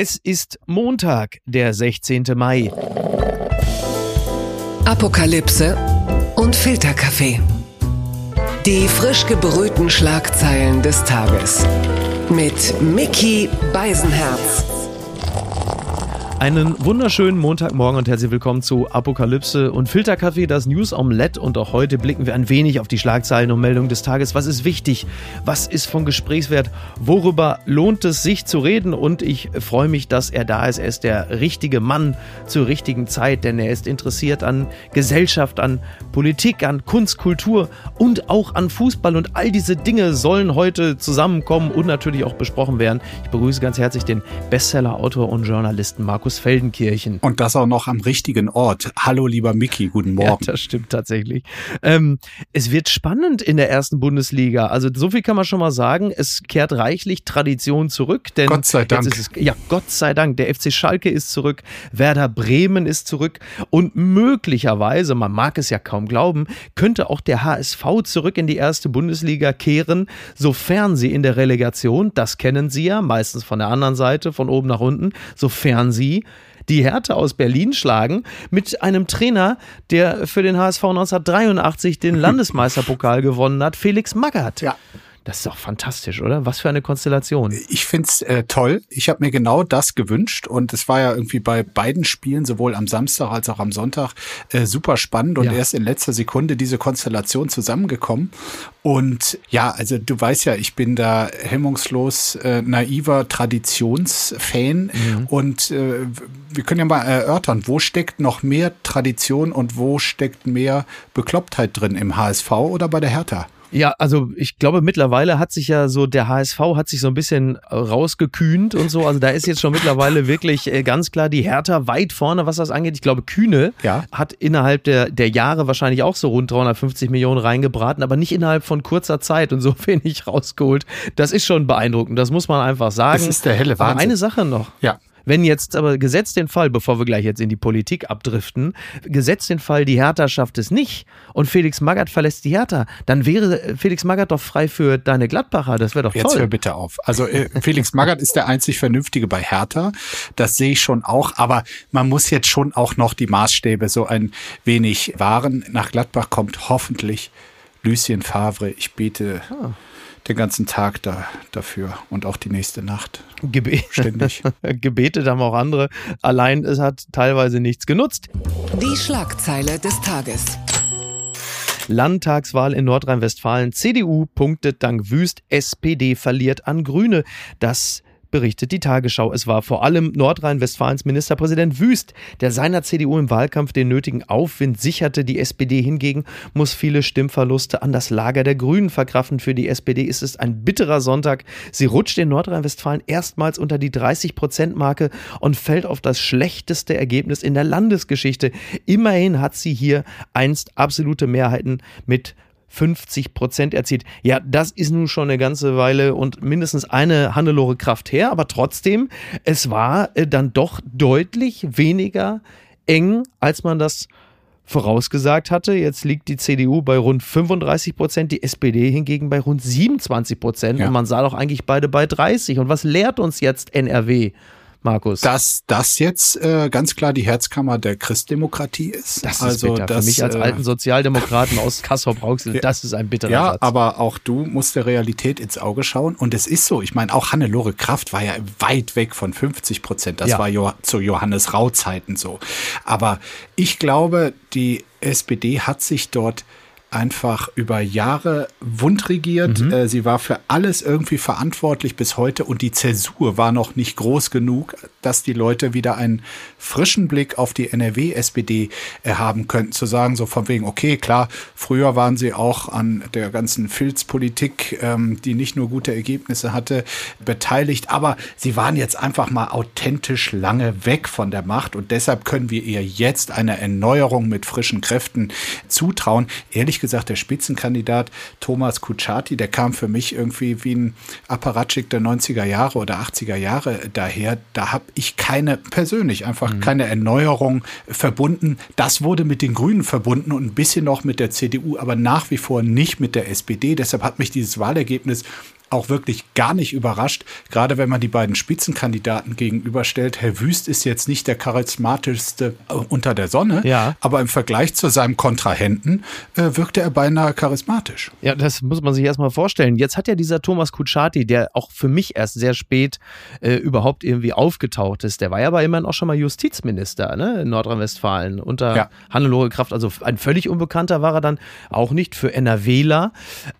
Es ist Montag, der 16. Mai. Apokalypse und Filterkaffee. Die frisch gebrühten Schlagzeilen des Tages. Mit Mickey Beisenherz. Einen wunderschönen Montagmorgen und herzlich willkommen zu Apokalypse und Filterkaffee, das News Omelette. Und auch heute blicken wir ein wenig auf die Schlagzeilen und Meldungen des Tages. Was ist wichtig? Was ist von Gesprächswert? Worüber lohnt es sich zu reden? Und ich freue mich, dass er da ist. Er ist der richtige Mann zur richtigen Zeit, denn er ist interessiert an Gesellschaft, an Politik, an Kunst, Kultur und auch an Fußball. Und all diese Dinge sollen heute zusammenkommen und natürlich auch besprochen werden. Ich begrüße ganz herzlich den Bestseller-Autor und Journalisten Markus Markus Feldenkirchen. Und das auch noch am richtigen Ort. Hallo, lieber Mickey, guten Morgen. Ja, das stimmt tatsächlich. Ähm, es wird spannend in der ersten Bundesliga. Also so viel kann man schon mal sagen. Es kehrt reichlich Tradition zurück. Denn Gott sei Dank. Es, ja, Gott sei Dank. Der FC Schalke ist zurück. Werder Bremen ist zurück. Und möglicherweise, man mag es ja kaum glauben, könnte auch der HSV zurück in die erste Bundesliga kehren, sofern sie in der Relegation, das kennen Sie ja, meistens von der anderen Seite, von oben nach unten, sofern sie die Härte aus Berlin schlagen mit einem Trainer, der für den HSV 1983 den Landesmeisterpokal gewonnen hat, Felix Magath. Ja. Das ist doch fantastisch, oder? Was für eine Konstellation. Ich find's äh, toll. Ich habe mir genau das gewünscht und es war ja irgendwie bei beiden Spielen, sowohl am Samstag als auch am Sonntag, äh, super spannend und ja. erst in letzter Sekunde diese Konstellation zusammengekommen. Und ja, also du weißt ja, ich bin da hemmungslos äh, naiver Traditionsfan mhm. und äh, wir können ja mal erörtern, wo steckt noch mehr Tradition und wo steckt mehr Beklopptheit drin im HSV oder bei der Hertha? Ja, also ich glaube, mittlerweile hat sich ja so, der HSV hat sich so ein bisschen rausgekühnt und so. Also da ist jetzt schon mittlerweile wirklich äh, ganz klar die Hertha weit vorne, was das angeht. Ich glaube, Kühne ja. hat innerhalb der, der Jahre wahrscheinlich auch so rund 350 Millionen reingebraten, aber nicht innerhalb von kurzer Zeit und so wenig rausgeholt. Das ist schon beeindruckend, das muss man einfach sagen. Das ist der helle Wahnsinn. Aber eine Sache noch. Ja. Wenn jetzt aber gesetzt den Fall, bevor wir gleich jetzt in die Politik abdriften, gesetzt den Fall, die Hertha schafft es nicht und Felix Magath verlässt die Hertha, dann wäre Felix Magath doch frei für deine Gladbacher. Das wäre doch jetzt toll. Jetzt hör bitte auf. Also äh, Felix Magath ist der einzig Vernünftige bei Hertha. Das sehe ich schon auch. Aber man muss jetzt schon auch noch die Maßstäbe so ein wenig wahren. Nach Gladbach kommt hoffentlich Lucien Favre. Ich bete. Ah den ganzen Tag da, dafür und auch die nächste Nacht. Gebe Ständig. Gebetet haben auch andere. Allein es hat teilweise nichts genutzt. Die Schlagzeile des Tages. Landtagswahl in Nordrhein-Westfalen. CDU punktet dank Wüst, SPD verliert an Grüne. Das berichtet die Tagesschau. Es war vor allem Nordrhein-Westfalens Ministerpräsident Wüst, der seiner CDU im Wahlkampf den nötigen Aufwind sicherte. Die SPD hingegen muss viele Stimmverluste an das Lager der Grünen verkraften. Für die SPD ist es ein bitterer Sonntag. Sie rutscht in Nordrhein-Westfalen erstmals unter die 30-Prozent-Marke und fällt auf das schlechteste Ergebnis in der Landesgeschichte. Immerhin hat sie hier einst absolute Mehrheiten mit 50 Prozent erzielt. Ja, das ist nun schon eine ganze Weile und mindestens eine Hannelore Kraft her, aber trotzdem, es war äh, dann doch deutlich weniger eng, als man das vorausgesagt hatte. Jetzt liegt die CDU bei rund 35 Prozent, die SPD hingegen bei rund 27 Prozent. Ja. Und man sah doch eigentlich beide bei 30. Und was lehrt uns jetzt NRW? Markus? Dass das jetzt äh, ganz klar die Herzkammer der Christdemokratie ist. Das ist also bitter. Das, Für mich als äh, alten Sozialdemokraten aus Kassel-Brauxel, das ist ein bitterer Ja, Satz. aber auch du musst der Realität ins Auge schauen. Und es ist so. Ich meine, auch Hannelore Kraft war ja weit weg von 50 Prozent. Das ja. war jo zu Johannes Rau-Zeiten so. Aber ich glaube, die SPD hat sich dort einfach über Jahre wundregiert. Mhm. Äh, sie war für alles irgendwie verantwortlich bis heute und die Zäsur war noch nicht groß genug, dass die Leute wieder einen frischen Blick auf die NRW-SPD äh, haben könnten. Zu sagen, so von wegen, okay, klar, früher waren sie auch an der ganzen Filzpolitik, ähm, die nicht nur gute Ergebnisse hatte, beteiligt, aber sie waren jetzt einfach mal authentisch lange weg von der Macht und deshalb können wir ihr jetzt eine Erneuerung mit frischen Kräften zutrauen. Ehrlich ehrlich gesagt, der Spitzenkandidat Thomas Kutschaty, der kam für mich irgendwie wie ein Apparatschik der 90er Jahre oder 80er Jahre daher. Da habe ich keine, persönlich einfach mhm. keine Erneuerung verbunden. Das wurde mit den Grünen verbunden und ein bisschen noch mit der CDU, aber nach wie vor nicht mit der SPD. Deshalb hat mich dieses Wahlergebnis auch wirklich gar nicht überrascht, gerade wenn man die beiden Spitzenkandidaten gegenüberstellt. Herr Wüst ist jetzt nicht der charismatischste äh, unter der Sonne, ja. aber im Vergleich zu seinem Kontrahenten äh, wirkte er beinahe charismatisch. Ja, das muss man sich erstmal vorstellen. Jetzt hat ja dieser Thomas Kutschaty, der auch für mich erst sehr spät äh, überhaupt irgendwie aufgetaucht ist, der war ja aber immerhin auch schon mal Justizminister ne, in Nordrhein-Westfalen unter ja. Hannelore Kraft. Also ein völlig Unbekannter war er dann auch nicht für NRWler.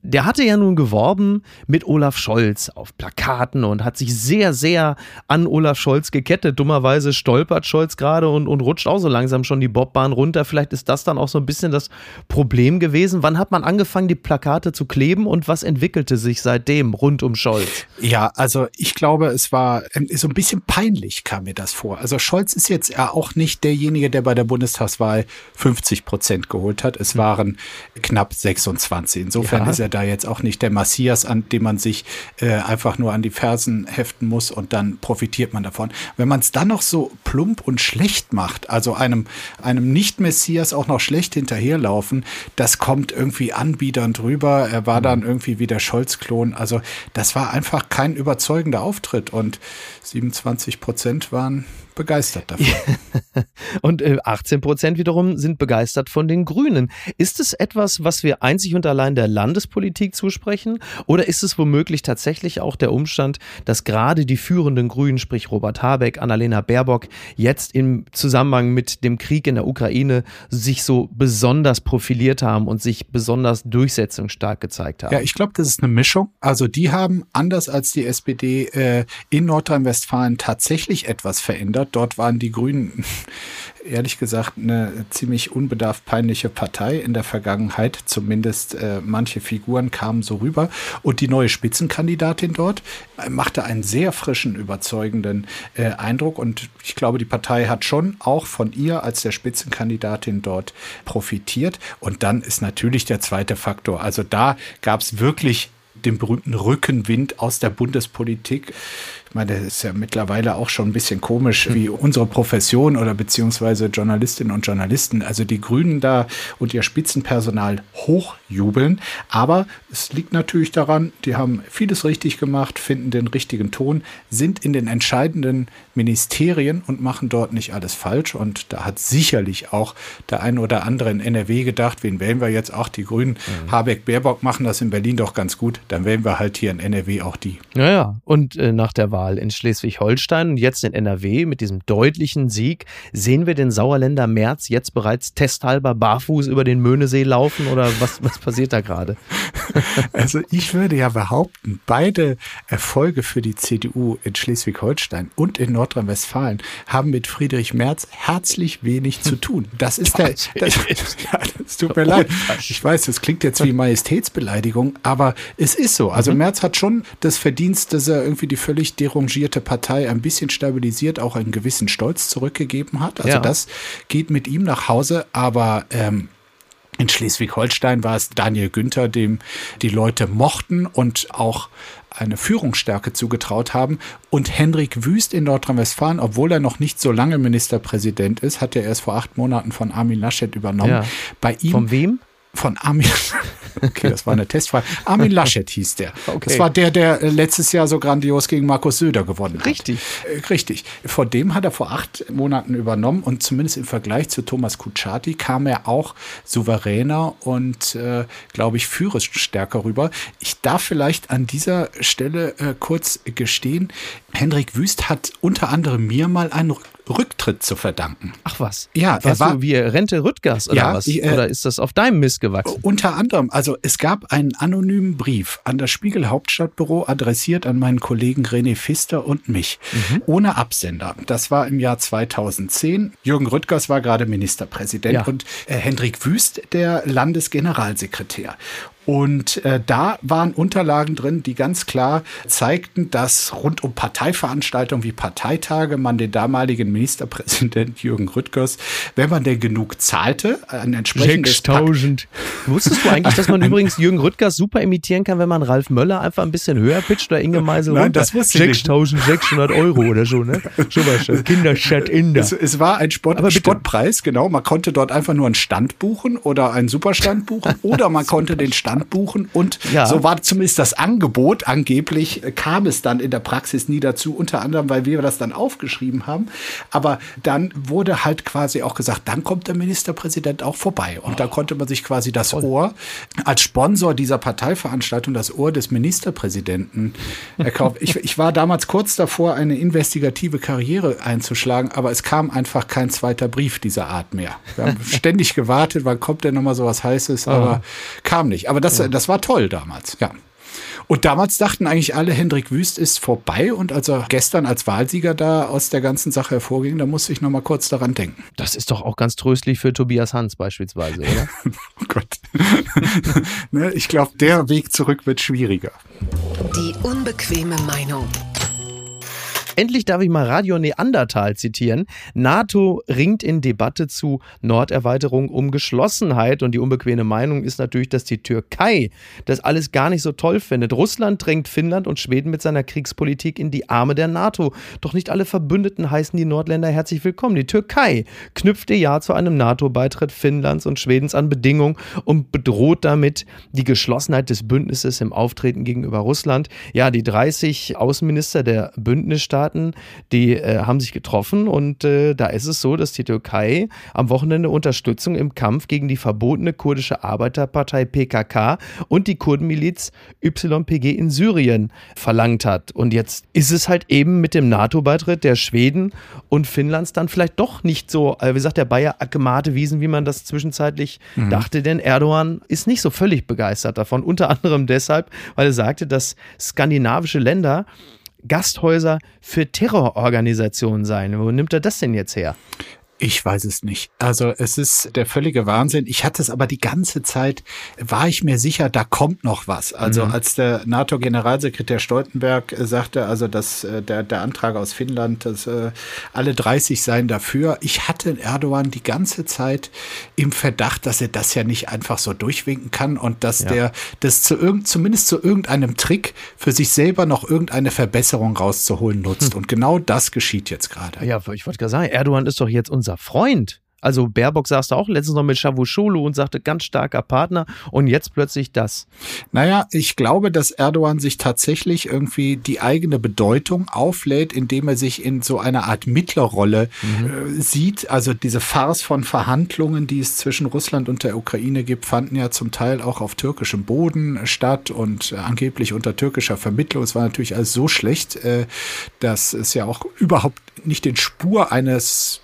Der hatte ja nun geworben mit Olaf Scholz auf Plakaten und hat sich sehr, sehr an Olaf Scholz gekettet. Dummerweise stolpert Scholz gerade und, und rutscht auch so langsam schon die Bobbahn runter. Vielleicht ist das dann auch so ein bisschen das Problem gewesen. Wann hat man angefangen, die Plakate zu kleben und was entwickelte sich seitdem rund um Scholz? Ja, also ich glaube, es war ähm, so ein bisschen peinlich, kam mir das vor. Also Scholz ist jetzt ja auch nicht derjenige, der bei der Bundestagswahl 50 Prozent geholt hat. Es waren knapp 26. Insofern ja. ist er da jetzt auch nicht der Messias, an dem man sich äh, einfach nur an die Fersen heften muss und dann profitiert man davon. Wenn man es dann noch so plump und schlecht macht, also einem, einem Nicht-Messias auch noch schlecht hinterherlaufen, das kommt irgendwie anbiedernd rüber. Er war dann irgendwie wie der Scholz-Klon. Also das war einfach kein überzeugender Auftritt und 27 Prozent waren begeistert davon. und 18 äh, Prozent wiederum sind begeistert von den Grünen. Ist es etwas, was wir einzig und allein der Landespolitik zusprechen? Oder ist es womöglich tatsächlich auch der Umstand, dass gerade die führenden Grünen, sprich Robert Habeck, Annalena Baerbock, jetzt im Zusammenhang mit dem Krieg in der Ukraine sich so besonders profiliert haben und sich besonders durchsetzungsstark gezeigt haben? Ja, ich glaube, das ist eine Mischung. Also die haben anders als die SPD äh, in Nordrhein-Westfalen tatsächlich etwas verändert Dort waren die Grünen ehrlich gesagt eine ziemlich unbedarft peinliche Partei in der Vergangenheit. Zumindest äh, manche Figuren kamen so rüber. Und die neue Spitzenkandidatin dort äh, machte einen sehr frischen, überzeugenden äh, Eindruck. Und ich glaube, die Partei hat schon auch von ihr als der Spitzenkandidatin dort profitiert. Und dann ist natürlich der zweite Faktor. Also da gab es wirklich den berühmten Rückenwind aus der Bundespolitik. Ich meine, das ist ja mittlerweile auch schon ein bisschen komisch, wie unsere Profession oder beziehungsweise Journalistinnen und Journalisten, also die Grünen da und ihr Spitzenpersonal hochjubeln. Aber es liegt natürlich daran, die haben vieles richtig gemacht, finden den richtigen Ton, sind in den entscheidenden Ministerien und machen dort nicht alles falsch. Und da hat sicherlich auch der eine oder andere in NRW gedacht, wen wählen wir jetzt auch? Die Grünen, mhm. Habeck, Baerbock machen das in Berlin doch ganz gut. Dann wählen wir halt hier in NRW auch die. Naja, und äh, nach der Wahl Wahl in Schleswig-Holstein und jetzt in NRW mit diesem deutlichen Sieg. Sehen wir den Sauerländer März jetzt bereits testhalber barfuß über den Möhnesee laufen oder was, was passiert da gerade? Also ich würde ja behaupten, beide Erfolge für die CDU in Schleswig-Holstein und in Nordrhein-Westfalen haben mit Friedrich Merz herzlich wenig zu tun. Das ist der. Das, das tut mir leid. Ich weiß, das klingt jetzt wie Majestätsbeleidigung, aber es ist so. Also mhm. Merz hat schon das Verdienst, dass er irgendwie die völlig derangierte Partei ein bisschen stabilisiert, auch einen gewissen Stolz zurückgegeben hat. Also ja. das geht mit ihm nach Hause, aber ähm, in Schleswig-Holstein war es Daniel Günther, dem die Leute mochten und auch eine Führungsstärke zugetraut haben. Und Henrik Wüst in Nordrhein-Westfalen, obwohl er noch nicht so lange Ministerpräsident ist, hat er erst vor acht Monaten von Armin Laschet übernommen. Ja. Bei ihm, von wem? Von Armin. Okay, das war eine Testfrage. Armin Laschet hieß der. Okay. Das war der, der äh, letztes Jahr so grandios gegen Markus Söder gewonnen hat. Richtig. Äh, richtig. Vor dem hat er vor acht Monaten übernommen und zumindest im Vergleich zu Thomas Kutschaty kam er auch souveräner und, äh, glaube ich, führungsstärker rüber. Ich darf vielleicht an dieser Stelle äh, kurz gestehen, Henrik Wüst hat unter anderem mir mal einen Rücktritt zu verdanken. Ach was? Ja, er war du wie Rente Rüttgers oder ja, was? Ich, äh, oder ist das auf deinem Mist gewachsen? Unter anderem, also es gab einen anonymen Brief an das Spiegel Hauptstadtbüro adressiert an meinen Kollegen René Pfister und mich, mhm. ohne Absender. Das war im Jahr 2010. Jürgen Rüttgers war gerade Ministerpräsident ja. und äh, Hendrik Wüst der Landesgeneralsekretär. Und äh, da waren Unterlagen drin, die ganz klar zeigten, dass rund um Parteiveranstaltungen wie Parteitage man den damaligen Ministerpräsident Jürgen Rüttgers, wenn man denn genug zahlte, ein entsprechendes 6000. Wusstest du eigentlich, dass man übrigens Jürgen Rüttgers super imitieren kann, wenn man Ralf Möller einfach ein bisschen höher pitcht oder Inge Meisel Nein, runter? das wusste ich 6600 Euro oder so, ne? Schon mal schon. Kinderstadt Inder. Es, es war ein Sport, Sportpreis, genau. Man konnte dort einfach nur einen Stand buchen oder einen Superstand buchen oder man konnte den Stand Land buchen. Und ja. so war zumindest das Angebot. Angeblich kam es dann in der Praxis nie dazu, unter anderem, weil wir das dann aufgeschrieben haben. Aber dann wurde halt quasi auch gesagt, dann kommt der Ministerpräsident auch vorbei. Und oh. da konnte man sich quasi das Ohr als Sponsor dieser Parteiveranstaltung, das Ohr des Ministerpräsidenten erkaufen. ich, ich war damals kurz davor, eine investigative Karriere einzuschlagen, aber es kam einfach kein zweiter Brief dieser Art mehr. Wir haben ständig gewartet, wann kommt denn nochmal sowas Heißes, aber oh. kam nicht. Aber das, das war toll damals, ja. Und damals dachten eigentlich alle, Hendrik Wüst ist vorbei. Und als er gestern als Wahlsieger da aus der ganzen Sache hervorging, da musste ich noch mal kurz daran denken. Das ist doch auch ganz tröstlich für Tobias Hans beispielsweise, oder? oh Gott. ne, ich glaube, der Weg zurück wird schwieriger. Die unbequeme Meinung. Endlich darf ich mal Radio Neandertal zitieren. NATO ringt in Debatte zu Norderweiterung um Geschlossenheit und die unbequeme Meinung ist natürlich, dass die Türkei das alles gar nicht so toll findet. Russland drängt Finnland und Schweden mit seiner Kriegspolitik in die Arme der NATO. Doch nicht alle Verbündeten heißen die Nordländer herzlich willkommen. Die Türkei knüpft ihr Ja zu einem NATO-Beitritt Finnlands und Schwedens an Bedingungen und bedroht damit die Geschlossenheit des Bündnisses im Auftreten gegenüber Russland. Ja, die 30 Außenminister der Bündnisstaaten Staaten, die äh, haben sich getroffen und äh, da ist es so, dass die Türkei am Wochenende Unterstützung im Kampf gegen die verbotene kurdische Arbeiterpartei PKK und die Kurdenmiliz YPG in Syrien verlangt hat. Und jetzt ist es halt eben mit dem NATO-Beitritt der Schweden und Finnlands dann vielleicht doch nicht so, äh, wie sagt der Bayer, Akemate Wiesen, wie man das zwischenzeitlich mhm. dachte, denn Erdogan ist nicht so völlig begeistert davon. Unter anderem deshalb, weil er sagte, dass skandinavische Länder Gasthäuser für Terrororganisationen sein. Wo nimmt er das denn jetzt her? Ich weiß es nicht. Also es ist der völlige Wahnsinn. Ich hatte es aber die ganze Zeit, war ich mir sicher, da kommt noch was. Also mhm. als der NATO-Generalsekretär Stoltenberg äh, sagte, also dass äh, der, der Antrag aus Finnland, dass äh, alle 30 seien dafür. Ich hatte Erdogan die ganze Zeit im Verdacht, dass er das ja nicht einfach so durchwinken kann und dass ja. der das zu irgend, zumindest zu irgendeinem Trick für sich selber noch irgendeine Verbesserung rauszuholen nutzt. Hm. Und genau das geschieht jetzt gerade. Ja, ich wollte gerade sagen, Erdogan ist doch jetzt unser unser Freund. Also Baerbock saß da auch letztens noch mit Cavusoglu und sagte, ganz starker Partner und jetzt plötzlich das. Naja, ich glaube, dass Erdogan sich tatsächlich irgendwie die eigene Bedeutung auflädt, indem er sich in so einer Art Mittlerrolle mhm. äh, sieht. Also diese Farce von Verhandlungen, die es zwischen Russland und der Ukraine gibt, fanden ja zum Teil auch auf türkischem Boden statt und äh, angeblich unter türkischer Vermittlung. Es war natürlich alles so schlecht, äh, dass es ja auch überhaupt nicht den Spur eines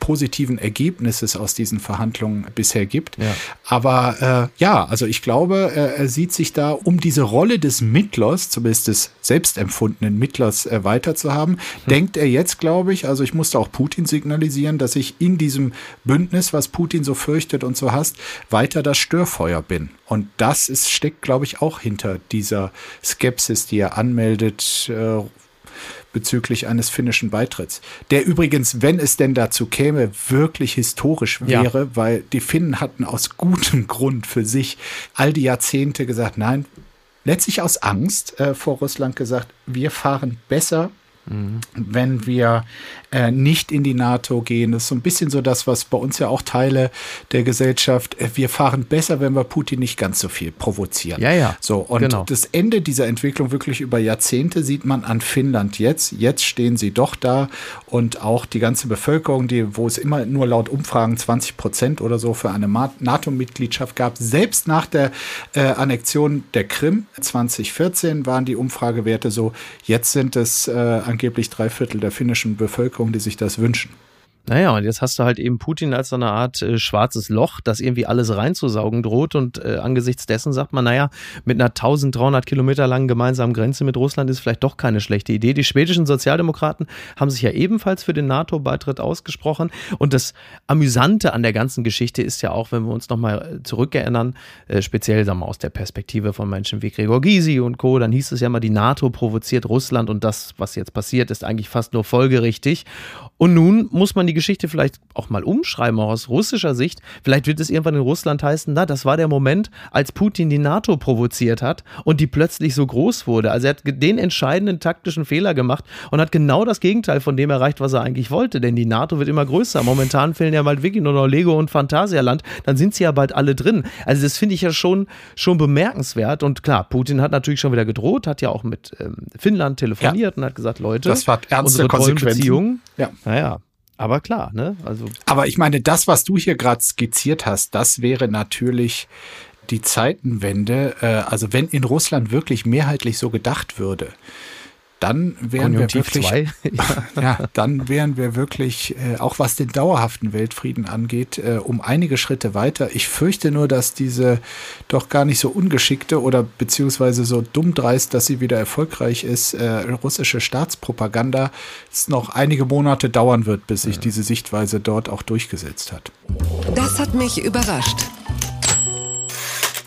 positiven Ergebnisses aus diesen Verhandlungen bisher gibt. Ja. Aber äh, ja, also ich glaube, er, er, sieht sich da, um diese Rolle des Mittlers, zumindest des selbstempfundenen Mittlers, äh, weiter zu haben, hm. denkt er jetzt, glaube ich, also ich musste auch Putin signalisieren, dass ich in diesem Bündnis, was Putin so fürchtet und so hasst, weiter das Störfeuer bin. Und das ist, steckt, glaube ich, auch hinter dieser Skepsis, die er anmeldet, äh, bezüglich eines finnischen Beitritts. Der übrigens, wenn es denn dazu käme, wirklich historisch wäre, ja. weil die Finnen hatten aus gutem Grund für sich all die Jahrzehnte gesagt, nein, letztlich aus Angst äh, vor Russland gesagt, wir fahren besser Mhm. Wenn wir äh, nicht in die NATO gehen, das ist so ein bisschen so das, was bei uns ja auch Teile der Gesellschaft, äh, wir fahren besser, wenn wir Putin nicht ganz so viel provozieren. Ja, ja. So, und genau. das Ende dieser Entwicklung wirklich über Jahrzehnte sieht man an Finnland jetzt. Jetzt stehen sie doch da und auch die ganze Bevölkerung, die, wo es immer nur laut Umfragen 20 Prozent oder so für eine NATO-Mitgliedschaft gab, selbst nach der äh, Annexion der Krim 2014 waren die Umfragewerte so, jetzt sind es äh, angeblich drei Viertel der finnischen Bevölkerung, die sich das wünschen. Naja, und jetzt hast du halt eben Putin als so eine Art äh, schwarzes Loch, das irgendwie alles reinzusaugen droht. Und äh, angesichts dessen sagt man, naja, mit einer 1300 Kilometer langen gemeinsamen Grenze mit Russland ist vielleicht doch keine schlechte Idee. Die schwedischen Sozialdemokraten haben sich ja ebenfalls für den NATO-Beitritt ausgesprochen. Und das Amüsante an der ganzen Geschichte ist ja auch, wenn wir uns nochmal äh, zurückerinnern, äh, speziell sagen wir, aus der Perspektive von Menschen wie Gregor Gysi und Co., dann hieß es ja mal, die NATO provoziert Russland und das, was jetzt passiert, ist eigentlich fast nur folgerichtig. Und nun muss man die Geschichte vielleicht auch mal umschreiben, auch aus russischer Sicht. Vielleicht wird es irgendwann in Russland heißen, na, das war der Moment, als Putin die NATO provoziert hat und die plötzlich so groß wurde. Also er hat den entscheidenden taktischen Fehler gemacht und hat genau das Gegenteil von dem erreicht, was er eigentlich wollte. Denn die NATO wird immer größer. Momentan fehlen ja bald wirklich nur noch Lego und Phantasialand. Dann sind sie ja bald alle drin. Also das finde ich ja schon, schon bemerkenswert. Und klar, Putin hat natürlich schon wieder gedroht, hat ja auch mit ähm, Finnland telefoniert ja. und hat gesagt, Leute, das war ernste Konsequenzen. Ja. Naja, aber klar, ne? Also. Aber ich meine, das, was du hier gerade skizziert hast, das wäre natürlich die Zeitenwende. Äh, also wenn in Russland wirklich mehrheitlich so gedacht würde, dann wären wir wirklich, ja. ja. dann wären wir wirklich, äh, auch was den dauerhaften Weltfrieden angeht, äh, um einige Schritte weiter. Ich fürchte nur, dass diese doch gar nicht so ungeschickte oder beziehungsweise so dumm dreist, dass sie wieder erfolgreich ist, äh, russische Staatspropaganda es noch einige Monate dauern wird, bis sich ja. diese Sichtweise dort auch durchgesetzt hat. Das hat mich überrascht.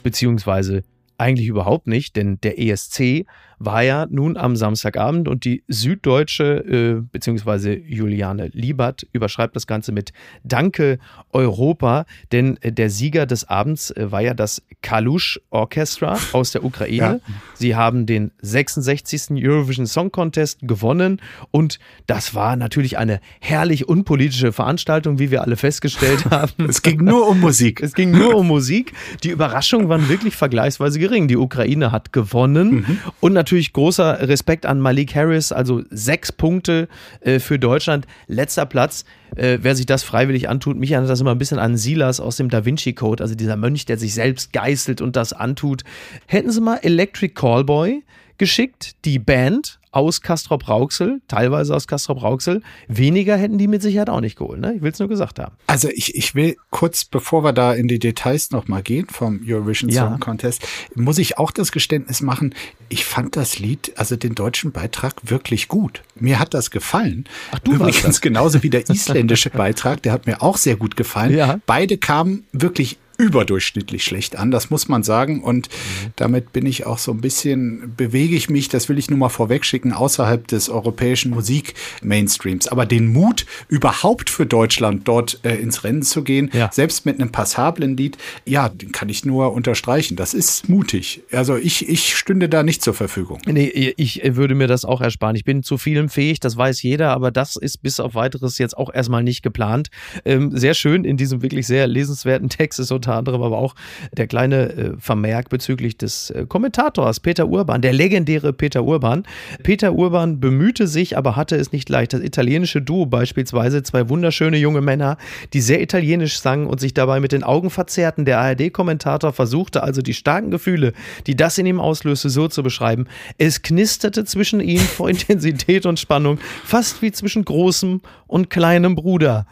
Beziehungsweise eigentlich überhaupt nicht, denn der ESC war ja nun am Samstagabend und die Süddeutsche äh, bzw. Juliane Liebert überschreibt das Ganze mit Danke Europa, denn äh, der Sieger des Abends äh, war ja das Kalush Orchestra aus der Ukraine. Ja. Sie haben den 66. Eurovision Song Contest gewonnen und das war natürlich eine herrlich unpolitische Veranstaltung, wie wir alle festgestellt haben. es ging nur um Musik. Es ging nur um Musik. Die Überraschungen waren wirklich vergleichsweise gering. Die Ukraine hat gewonnen mhm. und natürlich natürlich großer Respekt an Malik Harris, also sechs Punkte äh, für Deutschland, letzter Platz. Äh, wer sich das freiwillig antut, mich erinnert das immer ein bisschen an Silas aus dem Da Vinci Code, also dieser Mönch, der sich selbst geißelt und das antut. Hätten Sie mal Electric Callboy geschickt, die Band aus Castrop Rauxel, teilweise aus Castrop Rauxel. Weniger hätten die mit Sicherheit auch nicht geholt. Ne? Ich will es nur gesagt haben. Also ich, ich will kurz, bevor wir da in die Details nochmal gehen vom Eurovision ja. Song Contest, muss ich auch das Geständnis machen, ich fand das Lied, also den deutschen Beitrag, wirklich gut. Mir hat das gefallen. Ach, du Übrigens genauso wie der isländische Beitrag, der hat mir auch sehr gut gefallen. Ja. Beide kamen wirklich überdurchschnittlich schlecht an, das muss man sagen. Und mhm. damit bin ich auch so ein bisschen, bewege ich mich, das will ich nur mal vorwegschicken, außerhalb des europäischen Musik-Mainstreams. Aber den Mut, überhaupt für Deutschland dort äh, ins Rennen zu gehen, ja. selbst mit einem passablen Lied, ja, den kann ich nur unterstreichen. Das ist mutig. Also ich, ich stünde da nicht zur Verfügung. Nee, ich würde mir das auch ersparen. Ich bin zu vielem fähig, das weiß jeder, aber das ist bis auf weiteres jetzt auch erstmal nicht geplant. Ähm, sehr schön in diesem wirklich sehr lesenswerten Text ist unter anderem aber auch der kleine äh, Vermerk bezüglich des äh, Kommentators Peter Urban, der legendäre Peter Urban. Peter Urban bemühte sich, aber hatte es nicht leicht. Das italienische Duo beispielsweise, zwei wunderschöne junge Männer, die sehr italienisch sangen und sich dabei mit den Augen verzerrten. Der ARD-Kommentator versuchte also die starken Gefühle, die das in ihm auslöste, so zu beschreiben. Es knisterte zwischen ihnen vor Intensität und Spannung, fast wie zwischen großem und kleinem Bruder.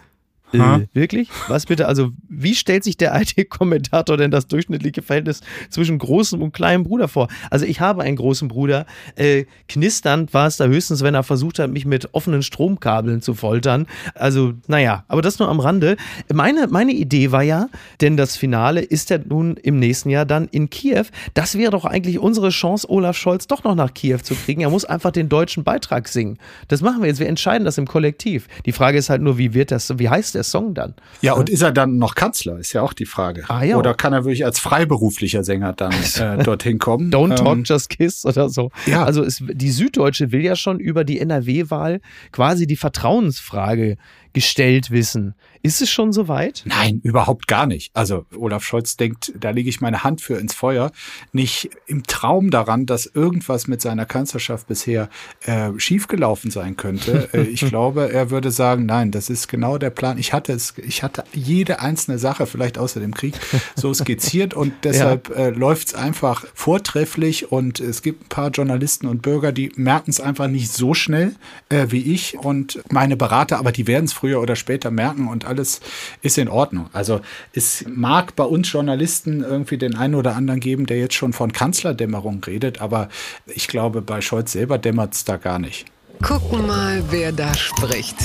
Äh, wirklich? Was bitte? Also, wie stellt sich der IT-Kommentator denn das durchschnittliche Verhältnis zwischen großem und kleinem Bruder vor? Also, ich habe einen großen Bruder. Äh, knisternd war es da höchstens, wenn er versucht hat, mich mit offenen Stromkabeln zu foltern. Also, naja, aber das nur am Rande. Meine, meine Idee war ja, denn das Finale ist ja nun im nächsten Jahr dann in Kiew. Das wäre doch eigentlich unsere Chance, Olaf Scholz doch noch nach Kiew zu kriegen. Er muss einfach den deutschen Beitrag singen. Das machen wir jetzt. Wir entscheiden das im Kollektiv. Die Frage ist halt nur, wie wird das, wie heißt der Song dann? Ja, und ist er dann noch Kanzler? Ist ja auch die Frage. Ah, ja. Oder kann er wirklich als freiberuflicher Sänger dann äh, dorthin kommen? Don't talk, ähm, just kiss oder so. Ja. Also es, die Süddeutsche will ja schon über die NRW-Wahl quasi die Vertrauensfrage gestellt wissen. Ist es schon soweit? Nein, überhaupt gar nicht. Also Olaf Scholz denkt, da lege ich meine Hand für ins Feuer, nicht im Traum daran, dass irgendwas mit seiner Kanzlerschaft bisher äh, schiefgelaufen sein könnte. äh, ich glaube, er würde sagen, nein, das ist genau der Plan. Ich hatte es, ich hatte jede einzelne Sache, vielleicht außer dem Krieg, so skizziert und deshalb ja. äh, läuft es einfach vortrefflich und es gibt ein paar Journalisten und Bürger, die merken es einfach nicht so schnell äh, wie ich und meine Berater, aber die werden es früher oder später merken und alles ist in Ordnung. Also es mag bei uns Journalisten irgendwie den einen oder anderen geben, der jetzt schon von Kanzlerdämmerung redet, aber ich glaube, bei Scholz selber dämmert es da gar nicht. Gucken mal, wer da spricht.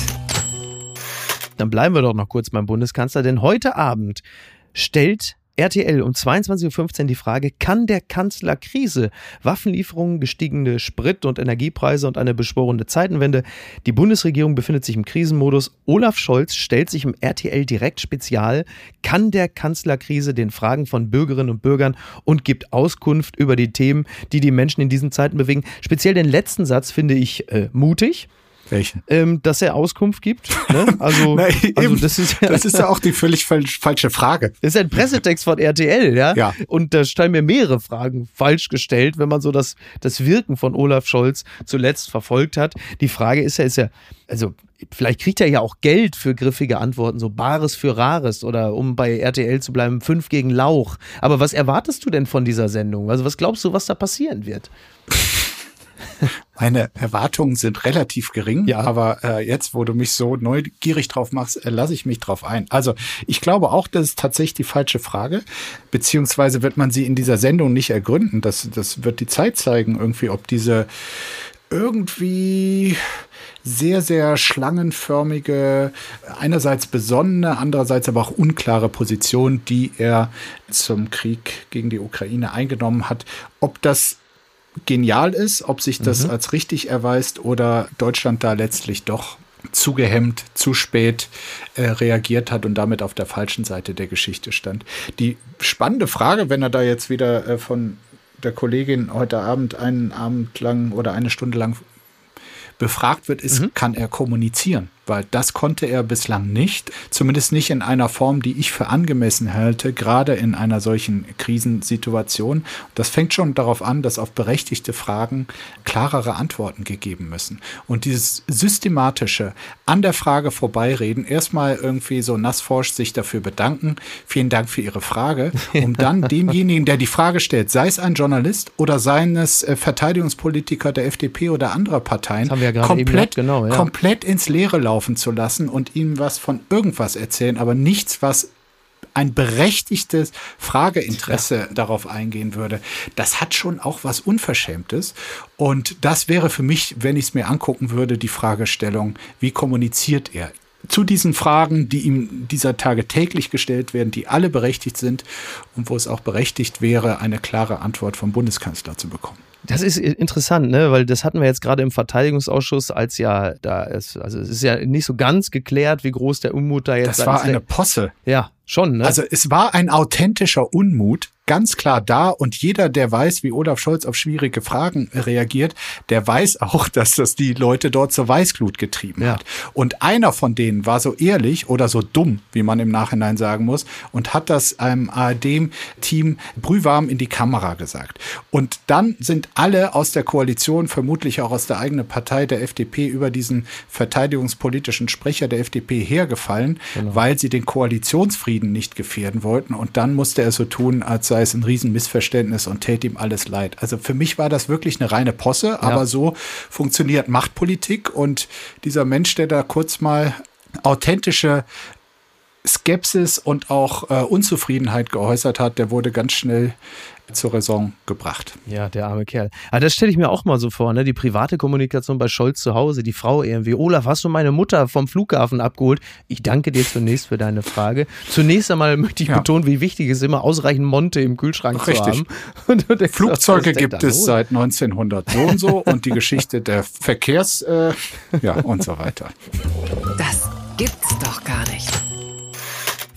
Dann bleiben wir doch noch kurz beim Bundeskanzler, denn heute Abend stellt RTL um 22.15 Uhr die Frage, kann der Kanzler Krise, Waffenlieferungen, gestiegene Sprit- und Energiepreise und eine beschworene Zeitenwende? Die Bundesregierung befindet sich im Krisenmodus. Olaf Scholz stellt sich im RTL Direkt Spezial, kann der Kanzler Krise den Fragen von Bürgerinnen und Bürgern und gibt Auskunft über die Themen, die die Menschen in diesen Zeiten bewegen. Speziell den letzten Satz finde ich äh, mutig. Welchen? Ähm, dass er Auskunft gibt. Ne? Also, Na, also das ist ja, Das ist ja auch die völlig falsch, falsche Frage. das ist ein Pressetext von RTL, ja? Ja. Und da stellen mir mehrere Fragen falsch gestellt, wenn man so das, das Wirken von Olaf Scholz zuletzt verfolgt hat. Die Frage ist ja, ist ja, also vielleicht kriegt er ja auch Geld für griffige Antworten, so Bares für Rares oder um bei RTL zu bleiben, fünf gegen Lauch. Aber was erwartest du denn von dieser Sendung? Also was glaubst du, was da passieren wird? Meine Erwartungen sind relativ gering, Ja. aber äh, jetzt, wo du mich so neugierig drauf machst, äh, lasse ich mich drauf ein. Also ich glaube auch, das ist tatsächlich die falsche Frage, beziehungsweise wird man sie in dieser Sendung nicht ergründen. Das, das wird die Zeit zeigen, irgendwie, ob diese irgendwie sehr, sehr schlangenförmige, einerseits besonnene, andererseits aber auch unklare Position, die er zum Krieg gegen die Ukraine eingenommen hat, ob das genial ist, ob sich das als richtig erweist oder Deutschland da letztlich doch zu gehemmt, zu spät äh, reagiert hat und damit auf der falschen Seite der Geschichte stand. Die spannende Frage, wenn er da jetzt wieder äh, von der Kollegin heute Abend einen Abend lang oder eine Stunde lang befragt wird, ist, kann er kommunizieren? Weil das konnte er bislang nicht, zumindest nicht in einer Form, die ich für angemessen halte, gerade in einer solchen Krisensituation. Das fängt schon darauf an, dass auf berechtigte Fragen klarere Antworten gegeben müssen. Und dieses systematische an der Frage vorbeireden, erstmal irgendwie so nassforsch sich dafür bedanken, vielen Dank für Ihre Frage, um dann demjenigen, der die Frage stellt, sei es ein Journalist oder seien es äh, Verteidigungspolitiker der FDP oder anderer Parteien, ja komplett, genau, ja. komplett ins Leere laufen zu lassen und ihm was von irgendwas erzählen, aber nichts, was ein berechtigtes Frageinteresse darauf eingehen würde, das hat schon auch was Unverschämtes. Und das wäre für mich, wenn ich es mir angucken würde, die Fragestellung, wie kommuniziert er? Zu diesen Fragen, die ihm dieser Tage täglich gestellt werden, die alle berechtigt sind und wo es auch berechtigt wäre, eine klare Antwort vom Bundeskanzler zu bekommen. Das ist interessant, ne? weil das hatten wir jetzt gerade im Verteidigungsausschuss, als ja da ist, also es ist ja nicht so ganz geklärt, wie groß der Unmut da jetzt Das war eine Posse. Ja, schon, ne? Also es war ein authentischer Unmut, ganz klar da und jeder, der weiß, wie Olaf Scholz auf schwierige Fragen reagiert, der weiß auch, dass das die Leute dort zur Weißglut getrieben Ja. hat. Und einer von denen war so ehrlich oder so dumm, wie man im Nachhinein sagen muss, und hat das einem ARD-Team brühwarm in die Kamera gesagt. Und dann sind alle aus der Koalition, vermutlich auch aus der eigenen Partei der FDP, über diesen verteidigungspolitischen Sprecher der FDP hergefallen, weil sie den Koalitionsfrieden nicht gefährden wollten. Und dann musste er so tun, als sei es ein Riesenmissverständnis und täte ihm alles leid. Also für mich war das wirklich eine reine Posse, aber so funktioniert Machtpolitik. Und dieser Mensch, der da kurz mal authentische Skepsis und auch äh, Unzufriedenheit geäußert hat, der wurde ganz schnell zur Raison gebracht. Ja, der arme Kerl. Aber das stelle ich mir auch mal so vor, ne? Die private Kommunikation bei Scholz zu Hause, die Frau irgendwie, Olaf, hast du meine Mutter vom Flughafen abgeholt? Ich danke dir zunächst für deine Frage. Zunächst einmal möchte ich Ja. betonen, wie wichtig es ist, immer ausreichend Monte im Kühlschrank Richtig. zu haben. Denkst, Flugzeuge gibt es seit 1900 so und so und die Geschichte der Verkehrs, äh, ja und so weiter. Das gibt's doch gar nicht.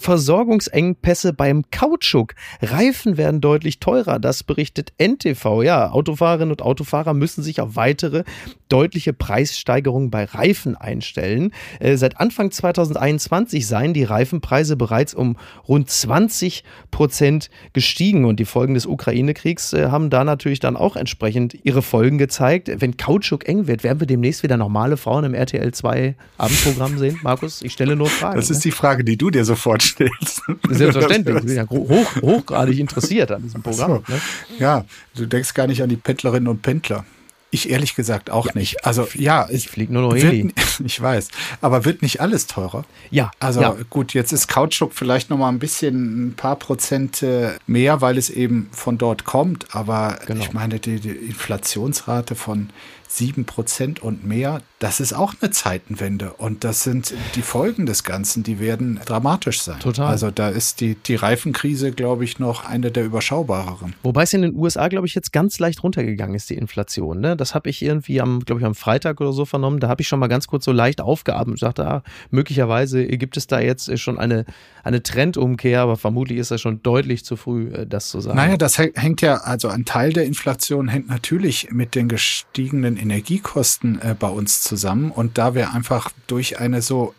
Versorgungsengpässe beim Kautschuk. Reifen werden deutlich teurer, das berichtet NTV. Ja, Autofahrerinnen und Autofahrer müssen sich auf weitere deutliche Preissteigerungen bei Reifen einstellen. Äh, seit Anfang 2021 seien die Reifenpreise bereits um rund 20 Prozent gestiegen und die Folgen des Ukraine-Kriegs äh, haben da natürlich dann auch entsprechend ihre Folgen gezeigt. Wenn Kautschuk eng wird, werden wir demnächst wieder normale Frauen im RTL 2 Abendprogramm sehen. Markus, ich stelle nur Fragen. Das ne? ist die Frage, die du dir sofort stellst. Selbstverständlich. Ich bin ja hoch, hochgradig interessiert an diesem Programm. So. Ne? Ja, du denkst gar nicht an die Pendlerinnen und Pendler. Ich ehrlich gesagt auch nicht. Also ja, Ich fliege nur noch Heli. ich weiß, aber wird nicht alles teurer? Ja, Also ja. gut, jetzt ist Kautschuk vielleicht noch mal ein bisschen ein paar Prozente mehr, weil es eben von dort kommt. Aber Genau. ich meine, die, die Inflationsrate von sieben Prozent und mehr. Das ist auch eine Zeitenwende. Und das sind die Folgen des Ganzen, die werden dramatisch sein. Total. Also da ist die, die Reifenkrise, glaube ich, noch eine der überschaubareren. Wobei es in den USA, glaube ich, jetzt ganz leicht runtergegangen ist, die Inflation. Ne? Das habe ich irgendwie am, glaube ich, am Freitag oder so vernommen. Da habe ich schon mal ganz kurz so leicht aufgeatmet und sagte, ah, möglicherweise gibt es da jetzt schon eine, eine Trendumkehr, aber vermutlich ist das schon deutlich zu früh, äh, das zu sagen. Naja, das hängt ja, also ein Teil der Inflation hängt natürlich mit den gestiegenen Energiekosten äh, bei uns zusammen. Und da wir einfach durch eine so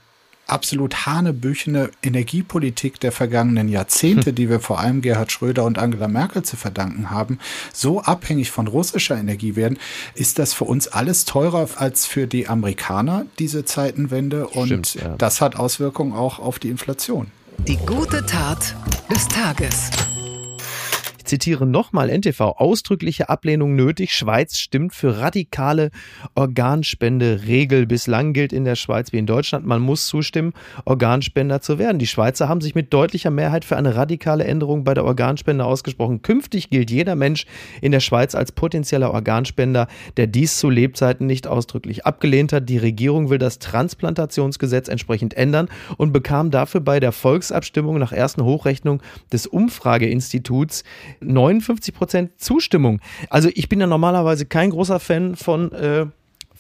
absolut hanebüchene Energiepolitik der vergangenen Jahrzehnte, die wir vor allem Gerhard Schröder und Angela Merkel zu verdanken haben, so abhängig von russischer Energie werden, ist das für uns alles teurer als für die Amerikaner, diese Zeitenwende. Und Stimmt, ja. das hat Auswirkungen auch auf die Inflation. Die gute Tat des Tages zitiere nochmal NTV, ausdrückliche Ablehnung nötig. Schweiz stimmt für radikale Organspende-Regel. Bislang gilt in der Schweiz wie in Deutschland, man muss zustimmen, Organspender zu werden. Die Schweizer haben sich mit deutlicher Mehrheit für eine radikale Änderung bei der Organspende ausgesprochen. Künftig gilt jeder Mensch in der Schweiz als potenzieller Organspender, der dies zu Lebzeiten nicht ausdrücklich abgelehnt hat. Die Regierung will das Transplantationsgesetz entsprechend ändern und bekam dafür bei der Volksabstimmung nach ersten Hochrechnung des Umfrageinstituts 59 Prozent Zustimmung. Also ich bin ja normalerweise kein großer Fan von äh,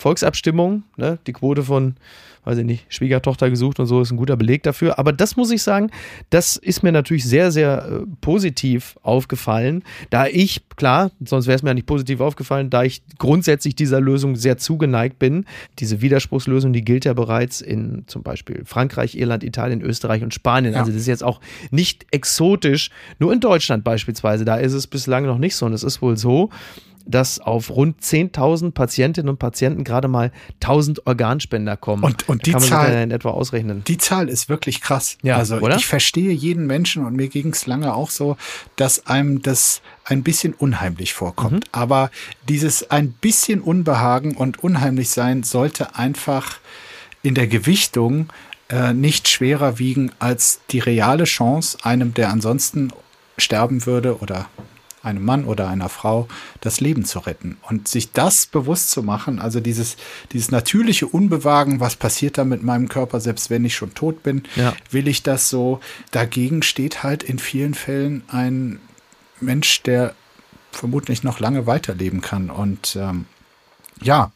Volksabstimmungen. Ne? Die Quote von weiß ich nicht, Schwiegertochter gesucht und so ist ein guter Beleg dafür. Aber das muss ich sagen, das ist mir natürlich sehr, sehr äh, positiv aufgefallen, da ich, klar, sonst wäre es mir ja nicht positiv aufgefallen, da ich grundsätzlich dieser Lösung sehr zugeneigt bin. Diese Widerspruchslösung, die gilt ja bereits in zum Beispiel Frankreich, Irland, Italien, Österreich und Spanien. Ja. Also das ist jetzt auch nicht exotisch, nur in Deutschland beispielsweise, da ist es bislang noch nicht so. Und es ist wohl so, dass auf rund 10.000 Patientinnen und Patienten gerade mal 1.000 Organspender kommen. Und, und die kann man Zahl, in etwa ausrechnen. Die Zahl ist wirklich krass. Ja, also oder? ich verstehe jeden Menschen und mir ging es lange auch so, dass einem das ein bisschen unheimlich vorkommt. Mhm. Aber dieses ein bisschen Unbehagen und unheimlich sein sollte einfach in der Gewichtung äh, nicht schwerer wiegen als die reale Chance, einem, der ansonsten sterben würde oder einem Mann oder einer Frau das Leben zu retten. Und sich das bewusst zu machen, also dieses, dieses natürliche Unbewagen, was passiert da mit meinem Körper, selbst wenn ich schon tot bin, ja. will ich das so. Dagegen steht halt in vielen Fällen ein Mensch, der vermutlich noch lange weiterleben kann. Und ähm, ja,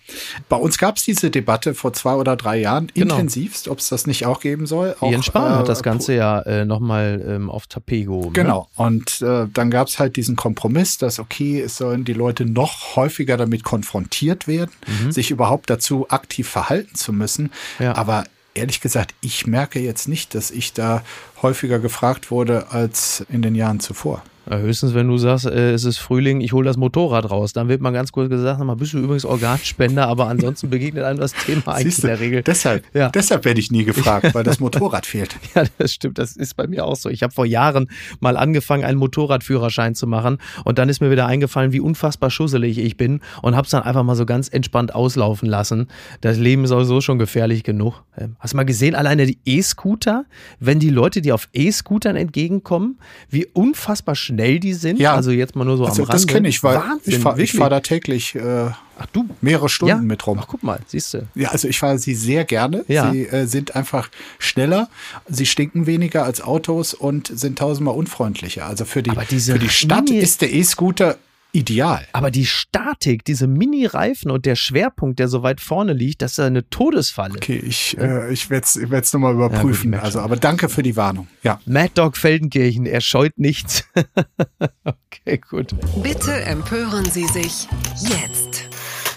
bei uns gab es diese Debatte vor zwei oder drei Jahren genau. intensivst, ob es das nicht auch geben soll. Auch, Jens Spahn äh, hat das Ganze ja äh, nochmal ähm, auf Tapet gehoben. Ne? Genau, ne? und äh, dann gab es halt diesen Kompromiss, dass okay, es sollen die Leute noch häufiger damit konfrontiert werden, mhm. sich überhaupt dazu aktiv verhalten zu müssen. Ja. Aber ehrlich gesagt, ich merke jetzt nicht, dass ich da häufiger gefragt wurde als in den Jahren zuvor. Höchstens, wenn du sagst, äh, es ist Frühling, ich hole das Motorrad raus. Dann wird man ganz kurz gesagt, mal, bist du übrigens Organspender, aber ansonsten begegnet einem das Thema eigentlich in der Regel. Deshalb, ja. deshalb werde ich nie gefragt, weil das Motorrad fehlt. Ja, das stimmt. Das ist bei mir auch so. Ich habe vor Jahren mal angefangen, einen Motorradführerschein zu machen und dann ist mir wieder eingefallen, wie unfassbar schusselig ich bin und habe es dann einfach mal so ganz entspannt auslaufen lassen. Das Leben ist sowieso schon gefährlich genug. Ähm, hast du mal gesehen, alleine die E-Scooter, wenn die Leute, die auf E-Scootern entgegenkommen, wie unfassbar schnell schnell die sind. Ja. Also jetzt mal nur so also am Rande. Das kenne ich, weil Wahnsinn, ich fahre fahr da täglich äh, Ach, du? mehrere Stunden ja? mit rum. Ach, guck mal, siehst du. Ja, also ich fahre sie sehr gerne. Ja. Sie äh, sind einfach schneller, sie stinken weniger als Autos und sind tausendmal unfreundlicher. Also für die, für die Stadt ist der E-Scooter ideal. Aber die Statik, diese Mini-Reifen und der Schwerpunkt, der so weit vorne liegt, das ist eine Todesfalle. Okay, ich, äh, ich werde es ich nochmal überprüfen. Ja, gut, also, aber danke für die Warnung. Ja. Mad Dog Feldenkirchen, er scheut nichts. okay, gut. Bitte empören Sie sich jetzt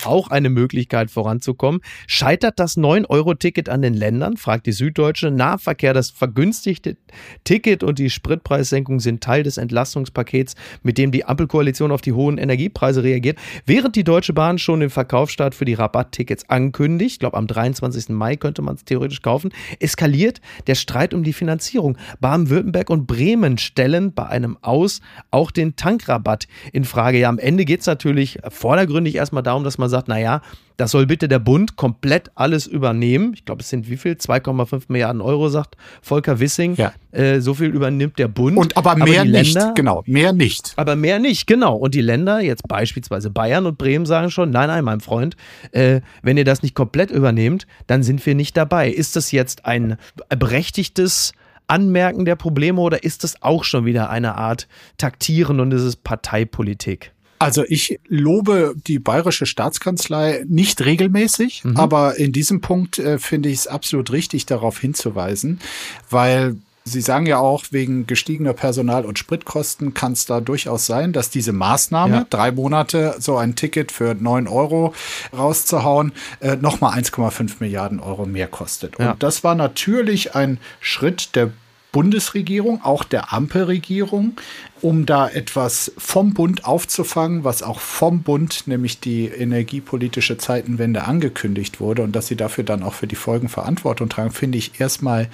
auch eine Möglichkeit voranzukommen. Scheitert das 9-Euro-Ticket an den Ländern? fragt die Süddeutsche. Nahverkehr, das vergünstigte Ticket und die Spritpreissenkung sind Teil des Entlastungspakets, mit dem die Ampelkoalition auf die hohen Energiepreise reagiert. Während die Deutsche Bahn schon den Verkaufsstart für die Rabatttickets ankündigt, ich glaube am 23. Mai könnte man es theoretisch kaufen, eskaliert der Streit um die Finanzierung. Baden-Württemberg und Bremen stellen bei einem Aus auch den Tankrabatt in Frage. Ja, am Ende geht es natürlich vordergründig erstmal darum, dass man sagt, sagt, naja, das soll bitte der Bund komplett alles übernehmen. Ich glaube, es sind wie viel? 2,5 Milliarden Euro, sagt Volker Wissing. Ja. Äh, so viel übernimmt der Bund. Und aber mehr aber nicht, Länder, genau, mehr nicht. Aber mehr nicht, genau. Und die Länder, jetzt beispielsweise Bayern und Bremen, sagen schon, nein, nein, mein Freund, äh, wenn ihr das nicht komplett übernehmt, dann sind wir nicht dabei. Ist das jetzt ein berechtigtes Anmerken der Probleme oder ist das auch schon wieder eine Art Taktieren und ist es Parteipolitik? Also ich lobe die bayerische Staatskanzlei nicht regelmäßig, mhm. aber in diesem Punkt äh, finde ich es absolut richtig, darauf hinzuweisen, weil Sie sagen ja auch, wegen gestiegener Personal- und Spritkosten kann es da durchaus sein, dass diese Maßnahme, ja. drei Monate so ein Ticket für neun Euro rauszuhauen, äh, nochmal 1,5 Milliarden Euro mehr kostet. Ja. Und das war natürlich ein Schritt der Bundesregierung, auch der Ampelregierung, um da etwas vom Bund aufzufangen, was auch vom Bund, nämlich die energiepolitische Zeitenwende angekündigt wurde und dass sie dafür dann auch für die Folgen Verantwortung tragen, finde ich erstmal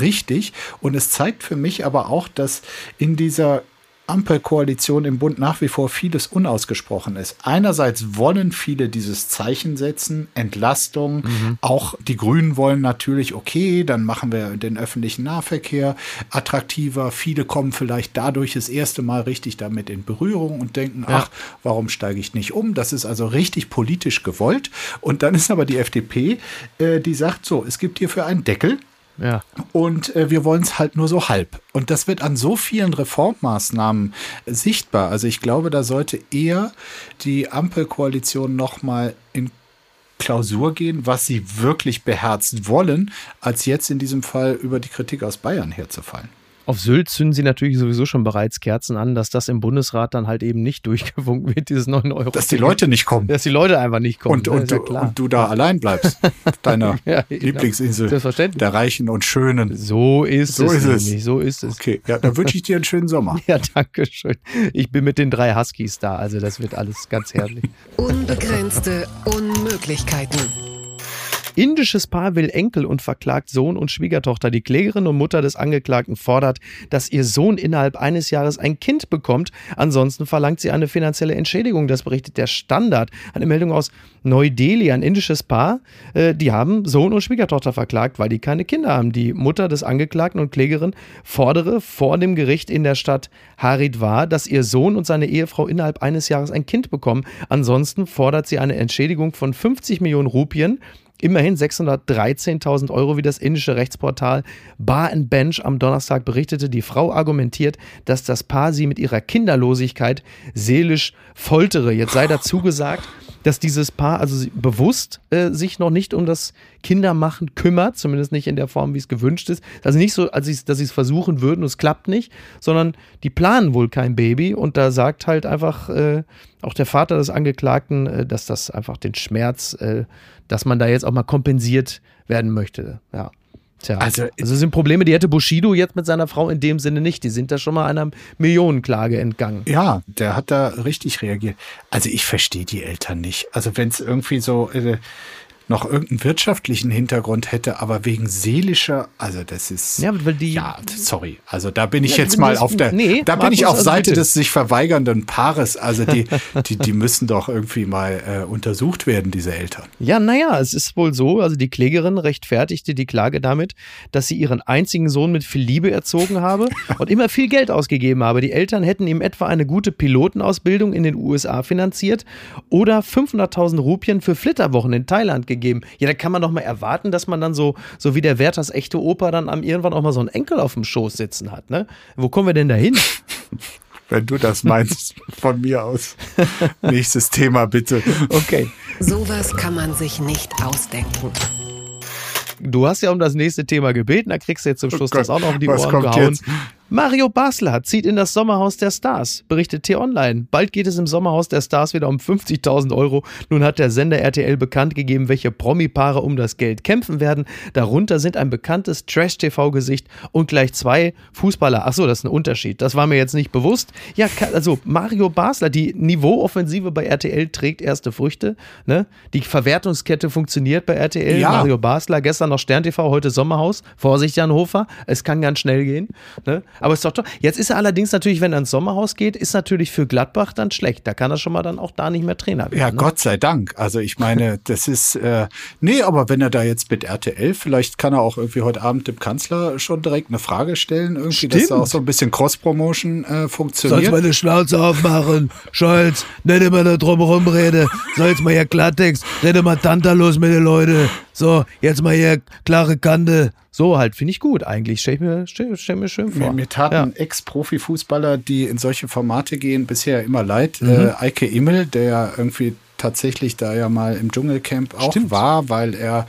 richtig. Und es zeigt für mich aber auch, dass in dieser Ampelkoalition im Bund nach wie vor vieles unausgesprochen ist. Einerseits wollen viele dieses Zeichen setzen, Entlastung. Mhm. Auch die Grünen wollen natürlich, okay, dann machen wir den öffentlichen Nahverkehr attraktiver. Viele kommen vielleicht dadurch das erste Mal richtig damit in Berührung und denken, ja. ach, warum steige ich nicht um? Das ist also richtig politisch gewollt. Und dann ist aber die FDP, äh, die sagt so, es gibt hierfür einen Deckel. Ja. Und äh, wir wollen es halt nur so halb. Und das wird an so vielen Reformmaßnahmen sichtbar. Also ich glaube, da sollte eher die Ampelkoalition nochmal in Klausur gehen, was sie wirklich beherzt wollen, als jetzt in diesem Fall über die Kritik aus Bayern herzufallen. Auf Sylt zünden sie natürlich sowieso schon bereits Kerzen an, dass das im Bundesrat dann halt eben nicht durchgewunken wird, dieses 9 Euro. Dass die Leute nicht kommen. Dass die Leute einfach nicht kommen. Und, und, du, ja und du, da allein bleibst. Deiner ja, Lieblingsinsel. Selbstverständlich. Der Reichen und Schönen. So ist so es. Ist es. So ist es. Okay, ja, dann wünsche ich dir einen schönen Sommer. ja, danke schön. Ich bin mit den drei Huskies da, also das wird alles ganz herrlich. Unbegrenzte Unmöglichkeiten. Indisches Paar will Enkel und verklagt Sohn und Schwiegertochter. Die Klägerin und Mutter des Angeklagten fordert, dass ihr Sohn innerhalb eines Jahres ein Kind bekommt. Ansonsten verlangt sie eine finanzielle Entschädigung. Das berichtet der Standard. Eine Meldung aus Neu-Delhi. Ein indisches Paar, äh, die haben Sohn und Schwiegertochter verklagt, weil die keine Kinder haben. Die Mutter des Angeklagten und Klägerin fordere vor dem Gericht in der Stadt Haridwar, dass ihr Sohn und seine Ehefrau innerhalb eines Jahres ein Kind bekommen. Ansonsten fordert sie eine Entschädigung von 50 Millionen Rupien Immerhin 613.000 Euro, wie das indische Rechtsportal Bar and Bench am Donnerstag berichtete. Die Frau argumentiert, dass das Paar sie mit ihrer Kinderlosigkeit seelisch foltere. Jetzt sei dazu gesagt, dass dieses Paar also bewusst äh, sich noch nicht um das Kindermachen kümmert, zumindest nicht in der Form, wie es gewünscht ist. Also nicht so, als dass sie es versuchen würden und es klappt nicht, sondern die planen wohl kein Baby und da sagt halt einfach äh, auch der Vater des Angeklagten, äh, dass das einfach den Schmerz, äh, dass man da jetzt auch mal kompensiert werden möchte. Ja. Tja, also, also sind Probleme, die hätte Bushido jetzt mit seiner Frau in dem Sinne nicht. Die sind da schon mal einer Millionenklage entgangen. Ja, der hat da richtig reagiert. Also ich verstehe die Eltern nicht. Also wenn es irgendwie so, äh, noch irgendeinen wirtschaftlichen Hintergrund hätte, aber wegen seelischer, also das ist ja, weil die, ja sorry, also da bin ich ja, jetzt mal auf der, nee, da bin ich auf also Seite bitte. des sich verweigernden Paares, also die, die, die müssen doch irgendwie mal äh, untersucht werden, diese Eltern. Ja, naja, es ist wohl so, also die Klägerin rechtfertigte die Klage damit, dass sie ihren einzigen Sohn mit viel Liebe erzogen habe und immer viel Geld ausgegeben habe. Die Eltern hätten ihm etwa eine gute Pilotenausbildung in den USA finanziert oder 500.000 Rupien für Flitterwochen in Thailand gegeben gegeben. Ja, da kann man doch mal erwarten, dass man dann so, so wie der Werthers echte Opa dann am irgendwann auch mal so einen Enkel auf dem Schoß sitzen hat, ne? Wo kommen wir denn da hin? Wenn du das meinst, von mir aus. Nächstes Thema bitte. Okay. Sowas kann man sich nicht ausdenken. Du hast ja um das nächste Thema gebeten, da kriegst du jetzt zum oh Schluss oh Gott, das auch noch auf die Ohren gehauen. Jetzt? Mario Basler zieht in das Sommerhaus der Stars, berichtet T-Online. Bald geht es im Sommerhaus der Stars wieder um 50.000 Euro. Nun hat der Sender RTL bekannt gegeben, welche Promi-Paare um das Geld kämpfen werden. Darunter sind ein bekanntes Trash-TV-Gesicht und gleich zwei Fußballer. Achso, das ist ein Unterschied. Das war mir jetzt nicht bewusst. Ja, also Mario Basler, die Niveauoffensive bei RTL trägt erste Früchte. Ne? Die Verwertungskette funktioniert bei RTL. Ja. Mario Basler, gestern noch Stern TV, heute Sommerhaus. Vorsicht, Jan Hofer, es kann ganz schnell gehen. Ne? Aber ist doch toll. Jetzt ist er allerdings natürlich, wenn er ins Sommerhaus geht, ist natürlich für Gladbach dann schlecht. Da kann er schon mal dann auch da nicht mehr Trainer werden. Ja, ne? Gott sei Dank. Also ich meine, das ist, äh, nee, aber wenn er da jetzt mit RTL, vielleicht kann er auch irgendwie heute Abend dem Kanzler schon direkt eine Frage stellen, irgendwie, Stimmt. dass da auch so ein bisschen Cross-Promotion äh, funktioniert. Sollst mal eine Schnauze aufmachen, Scholz, nicht immer da drum rumrede. Sollst mal hier Klartext, rede mal tantalos mit den Leuten. So, jetzt mal hier klare Kante. So halt, finde ich gut eigentlich. Stell ich mir, stell, stell mir schön vor. Mir, mir taten Ex-Profi-Fußballer, die in solche Formate gehen, bisher immer leid. Äh, Eike Immel, der ja irgendwie tatsächlich da ja mal im Dschungelcamp auch Stimmt. war, weil er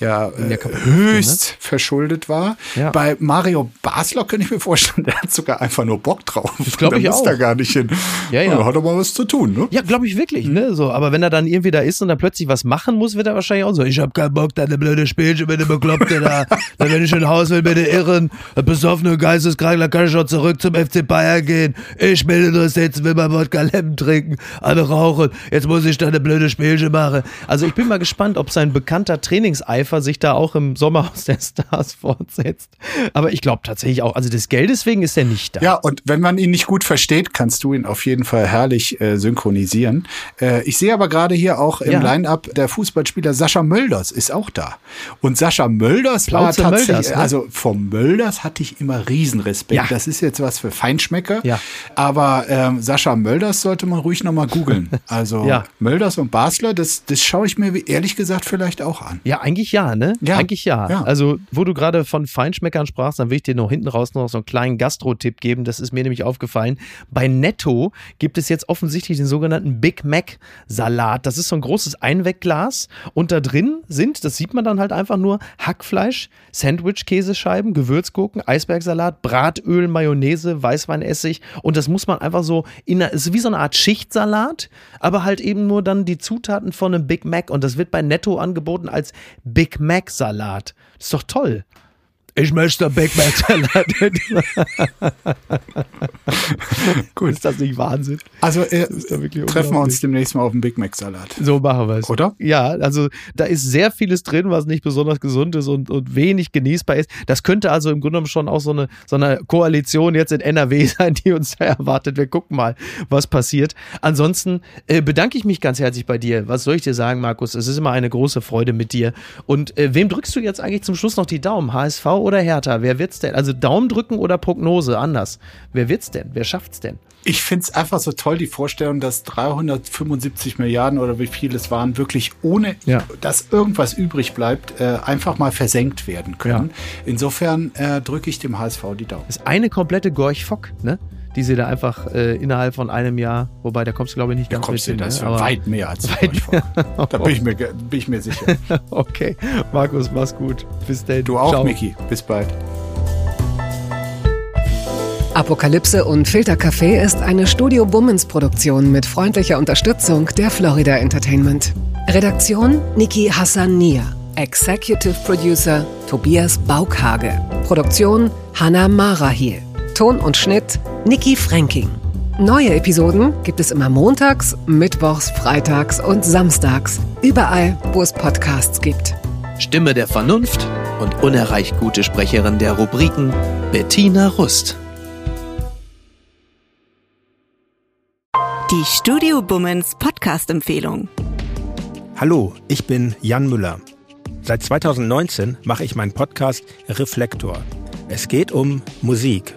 ja äh, kaputt höchst verschuldet war. Ja. Bei Mario Basler könnte ich mir vorstellen, der hat sogar einfach nur Bock drauf. Das glaub Der ich muss auch. da gar nicht hin. Ja, ja. Hat aber was zu tun, ne? Ja, glaube ich wirklich, ne? So, aber wenn er dann irgendwie da ist und dann plötzlich was machen muss, wird er wahrscheinlich auch so, ich hab keinen Bock, deine blöde Spielchen mit dem Bekloppte da. dann wenn ich in Haus will, bitte irren. Besoffene Geisteskrank, dann kann ich auch zurück zum FC Bayern gehen. Ich will nur sitzen, will mal Wodka Lemon trinken, alle rauchen. Jetzt muss ich da eine blöde Spielchen machen. Also ich bin mal gespannt, ob sein bekannter Trainingseifer sich da auch im Sommerhaus der Stars fortsetzt. Aber ich glaube tatsächlich auch, also des Geldes wegen ist er nicht da. Ja, und wenn man ihn nicht gut versteht, kannst du ihn auf jeden Fall herrlich äh, synchronisieren. Äh, ich sehe aber gerade hier auch im Ja. Line-Up der Fußballspieler Sascha Mölders ist auch da. Und Sascha Mölders war Plauze tatsächlich, Mölders, ne? also vom Mölders hatte ich immer Riesenrespekt. Ja. Das ist jetzt was für Feinschmecker. Ja. Aber ähm, Sascha Mölders sollte man ruhig nochmal googeln. Also Ja. Mölders und Basler, das, das schaue ich mir ehrlich gesagt vielleicht auch an. Ja, eigentlich ja, ne? Ja, Eigentlich ja. ja. Also, wo du gerade von Feinschmeckern sprachst, dann will ich dir noch hinten raus noch so einen kleinen Gastro-Tipp geben. Das ist mir nämlich aufgefallen. Bei Netto gibt es jetzt offensichtlich den sogenannten Big Mac Salat. Das ist so ein großes Einwegglas und da drin sind, das sieht man dann halt einfach nur Hackfleisch, Sandwich-Käsescheiben, Gewürzgurken, Eisbergsalat, Bratöl, Mayonnaise, Weißweinessig und das muss man einfach so in ist wie so eine Art Schichtsalat, aber halt eben nur dann die Zutaten von einem Big Mac und das wird bei Netto angeboten als Big Mac Salat. Das ist doch toll. Ich möchte Big Mac Salat. Gut. Ist das nicht Wahnsinn? Also äh, treffen wir uns demnächst mal auf dem Big Mac Salat. So machen wir es. Oder? Ja, also da ist sehr vieles drin, was nicht besonders gesund ist und, und wenig genießbar ist. Das könnte also im Grunde genommen schon auch so eine, so eine Koalition jetzt in NRW sein, die uns da erwartet. Wir gucken mal, was passiert. Ansonsten äh, bedanke ich mich ganz herzlich bei dir. Was soll ich dir sagen, Markus? Es ist immer eine große Freude mit dir. Und äh, wem drückst du jetzt eigentlich zum Schluss noch die Daumen? HSV oder Hertha? Wer wird's denn? Also Daumen drücken oder Prognose? Anders. Wer wird's denn? Wer schafft's denn? Ich finde es einfach so toll, die Vorstellung, dass 375 Milliarden oder wie viel es waren, wirklich ohne, Ja. dass irgendwas übrig bleibt, äh, einfach mal versenkt werden können. Insofern äh, drücke ich dem HSV die Daumen. Das ist eine komplette Gorch Fock, ne? Die sie da einfach äh, innerhalb von einem Jahr, wobei da kommst du glaube ich nicht Da ganz kommst mit hin, das ne? Weit mehr als Weit vor. Da bin ich mir, bin ich mir sicher. Okay, Markus, mach's gut. Bis dann. Du auch, Ciao. Miki. Bis bald. Apokalypse und Filtercafé ist eine Studio Bummens Produktion mit freundlicher Unterstützung der Florida Entertainment. Redaktion Niki Hassania. Executive Producer Tobias Baukhage. Produktion Hanna Marahiel. Ton und Schnitt Niki Fränking. Neue Episoden gibt es immer montags, mittwochs, freitags und samstags. Überall, wo es Podcasts gibt. Stimme der Vernunft und unerreicht gute Sprecherin der Rubriken Bettina Rust. Die Studio Bummens Podcast-Empfehlung. Hallo, ich bin Jan Müller. Seit 2019 mache ich meinen Podcast Reflektor. Es geht um Musik